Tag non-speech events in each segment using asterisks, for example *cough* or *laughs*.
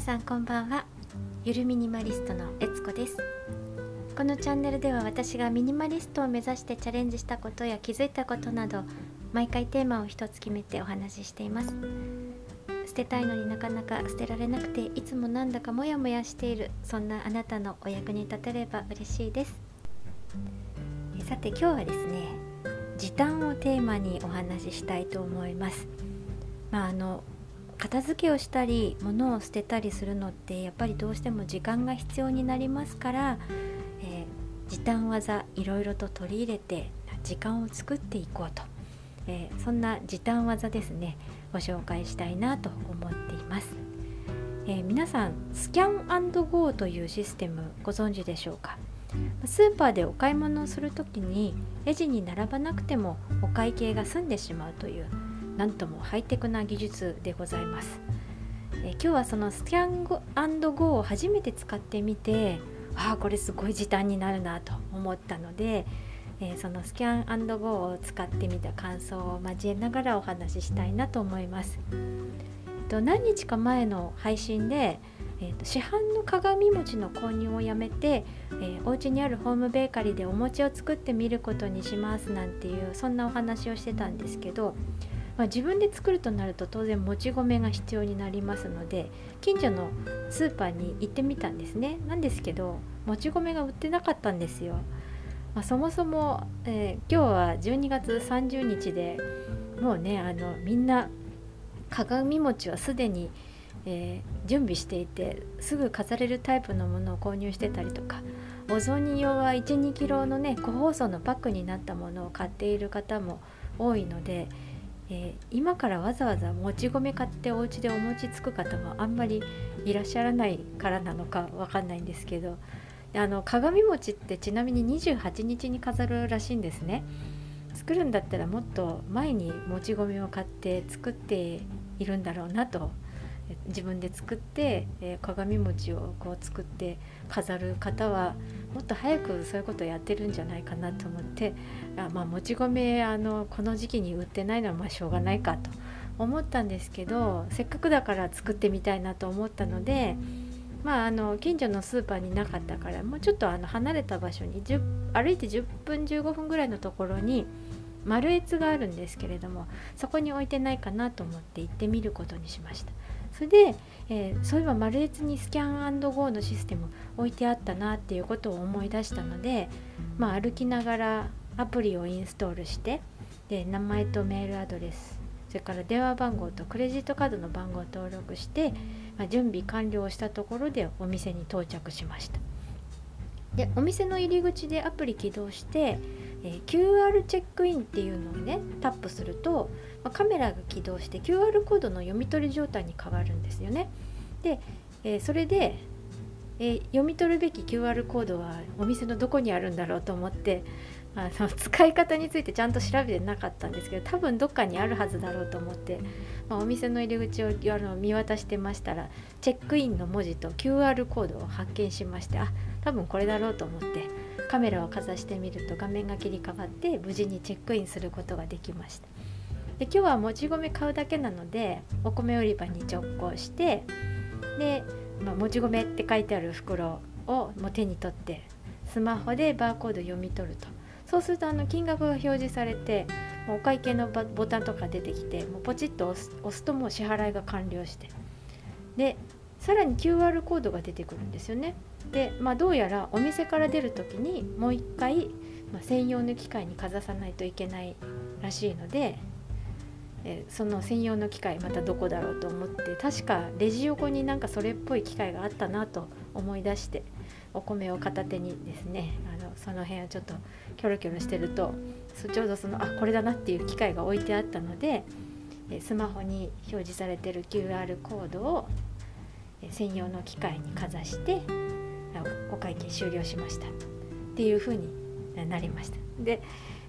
皆さんこんばんは。ゆるミニマリストのえつこです。このチャンネルでは私がミニマリストを目指してチャレンジしたことや気づいたことなど毎回テーマを一つ決めてお話ししています。捨てたいのになかなか捨てられなくていつもなんだかモヤモヤしているそんなあなたのお役に立てれば嬉しいです。さて今日はですね時短をテーマにお話ししたいと思います。まああの片付けをしたり物を捨てたりするのってやっぱりどうしても時間が必要になりますから、えー、時短技いろいろと取り入れて時間を作っていこうと、えー、そんな時短技ですねご紹介したいなと思っています、えー、皆さんスキャンゴーというシステムご存知でしょうか？スーパーでお買い物をする時にレジに並ばなくてもお会計が済んでしまうというなんともハイテクな技術でございます。え今日はそのスキャンゴを初めて使ってみてああこれすごい時短になるなと思ったので、えー、そのスキャンゴを使ってみた感想を交えながらお話ししたいなと思います。えっと、何日か前の配信で、えーと、市販の鏡餅の購入をやめて、えー、お家にあるホームベーカリーでお餅を作ってみることにしますなんていうそんなお話をしてたんですけどまあ、自分で作るとなると当然もち米が必要になりますので近所のスーパーに行ってみたんですね。なんですけどもち米が売ってなかったんですよ、まあ、そもそも、えー、今日は12月30日でもうねあのみんな鏡餅はすでに、えー、準備していてすぐ飾れるタイプのものを購入してたりとかお雑煮用は12キロのね個包装のパックになったものを買っている方も多いのでえー、今からわざわざもち米買ってお家でお餅つく方もあんまりいらっしゃらないからなのかわかんないんですけどあの鏡餅ってちなみに28日に飾るらしいんですね。作るんだったらもっと前にもち米を買って作っているんだろうなと自分で作って、えー、鏡餅をこう作って飾る方はもっと早くそういうことをやってるんじゃないかなと思ってあ、まあ、もち米あのこの時期に売ってないのはまあしょうがないかと思ったんですけどせっかくだから作ってみたいなと思ったので。まあ、あの近所のスーパーになかったからもうちょっとあの離れた場所に歩いて10分15分ぐらいのところに丸越があるんですけれどもそこに置いてないかなと思って行ってみることにしましたそれで、えー、そういえばマルエツにスキャンゴーのシステム置いてあったなっていうことを思い出したので、まあ、歩きながらアプリをインストールしてで名前とメールアドレスそれから電話番号とクレジットカードの番号を登録して、まあ、準備完了したところでお店に到着しました。でお店の入り口でアプリ起動してえー、QR チェックインっていうのをねタップすると、まあ、カメラが起動して QR コードの読み取り状態に変わるんですよね。で、えー、それで、えー、読み取るべき QR コードはお店のどこにあるんだろうと思ってあの使い方についてちゃんと調べてなかったんですけど多分どっかにあるはずだろうと思って、まあ、お店の入り口をあの見渡してましたらチェックインの文字と QR コードを発見しましてあ多分これだろうと思ってカメラをかざしてみると画面が切り替わって無事にチェックインすることができましたで今日はもち米買うだけなのでお米売り場に直行してで、まあ、もち米って書いてある袋をもう手に取ってスマホでバーコード読み取ると。そうするとあの金額が表示されてもうお会計のボタンとか出てきてもうポチッと押す押すともう支払いが完了して。でさらに QR コードが出てくるんですよね。で、まあ、どうやらお店から出る時にもう一回、まあ、専用の機械にかざさないといけないらしいので、えその専用の機械またどこだろうと思って確かレジ横になんかそれっぽい機械があったなと思い出してお米を片手にですねあのその辺をちょっとキョロキョロしてるとちょうどそのあこれだなっていう機械が置いてあったのでスマホに表示されてる QR コードを専用の機械にかざしてお会計終了しましたっていう風になりました。で、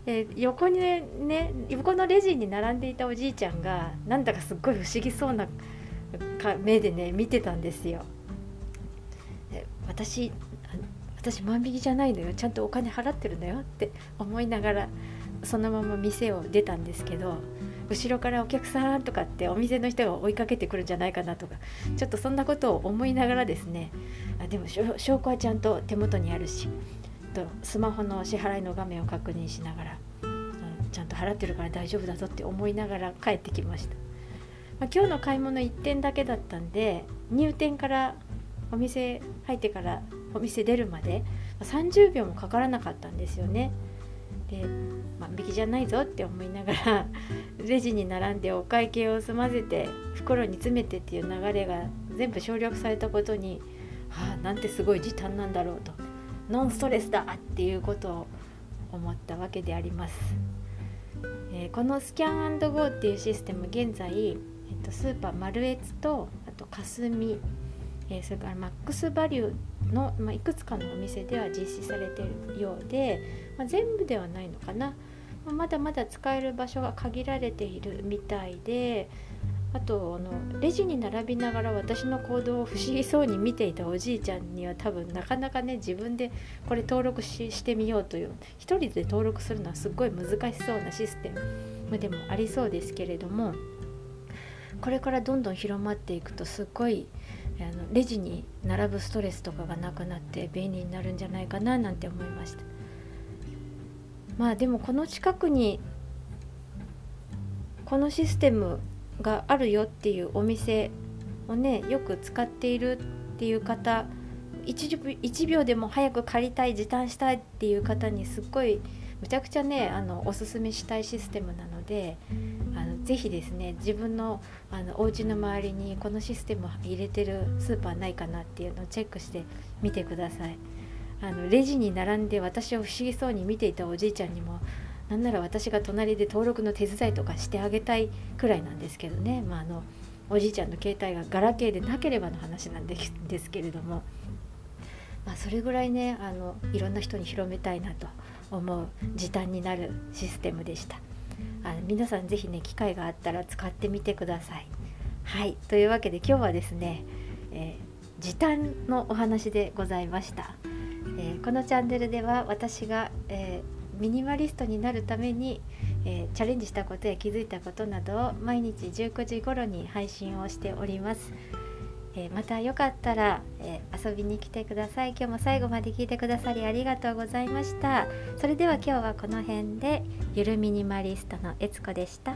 えー、横にね横のレジに並んでいたおじいちゃんがなんだかすっごい不思議そうな目でね見てたんですよ。私私万引きじゃないのよ。ちゃんとお金払ってるんだよ。って思いながらそのまま店を出たんですけど後ろからお客さんとかってお店の人が追いかけてくるんじゃないかなとかちょっとそんなことを思いながらですねあでも証拠はちゃんと手元にあるしとスマホの支払いの画面を確認しながらうんちゃんと払ってるから大丈夫だぞって思いながら帰ってきました、まあ、今日の買い物1点だけだったんで入店からお店入ってからお店出るまで30秒もかからなかったんですよね。で万引きじゃないぞって思いながら *laughs* レジに並んでお会計を済ませて袋に詰めてっていう流れが全部省略されたことにはあなんてすごい時短なんだろうと。ノンストレスだっていうことを思ったわけであります。えー、このスキャンゴーっていうシステム現在、えっと、スーパーマルエツとあとかすみ、え、それからマックスバリューの、まあ、いくつかのお店では実施されているようで、まあ、全部ではないのかな、まあ、まだまだ使える場所が限られているみたいであとあのレジに並びながら私の行動を不思議そうに見ていたおじいちゃんには多分なかなかね自分でこれ登録ししてみようという一人で登録するのはすっごい難しそうなシステム。でもありそうですけれどもこれからどんどん広まっていくとすっごいあのレジに並ぶストレスとかがなくなって便利になるんじゃないかななんて思いました。まあでもこの近くにこのシステムがあるよっていうお店をねよく使っているっていう方 1, 1秒でも早く借りたい時短したいっていう方にすっごいむちゃくちゃねあのおすすめしたいシステムなのであのぜひですね自分のあのお家の周りにこのシステム入れてるスーパーないかなっていうのをチェックしてみてください。あのレジに並んで私を不思議そうに見ていたおじいちゃんにもなんなら私が隣で登録の手伝いとかしてあげたいくらいなんですけどね、まあ、あのおじいちゃんの携帯がガラケーでなければの話なんですけれども、まあ、それぐらいねあのいろんな人に広めたいなと思う時短になるシステムでした。あの皆さん是非ね機会があったら使ってみてください。はいというわけで今日はですね、えー、時短のお話でございました、えー、このチャンネルでは私が、えミニマリストになるために、えー、チャレンジしたことや気づいたことなどを毎日19時頃に配信をしております。えー、またよかったら、えー、遊びに来てください。今日も最後まで聞いてくださりありがとうございました。それでは今日はこの辺でゆるミニマリストのえつこでした。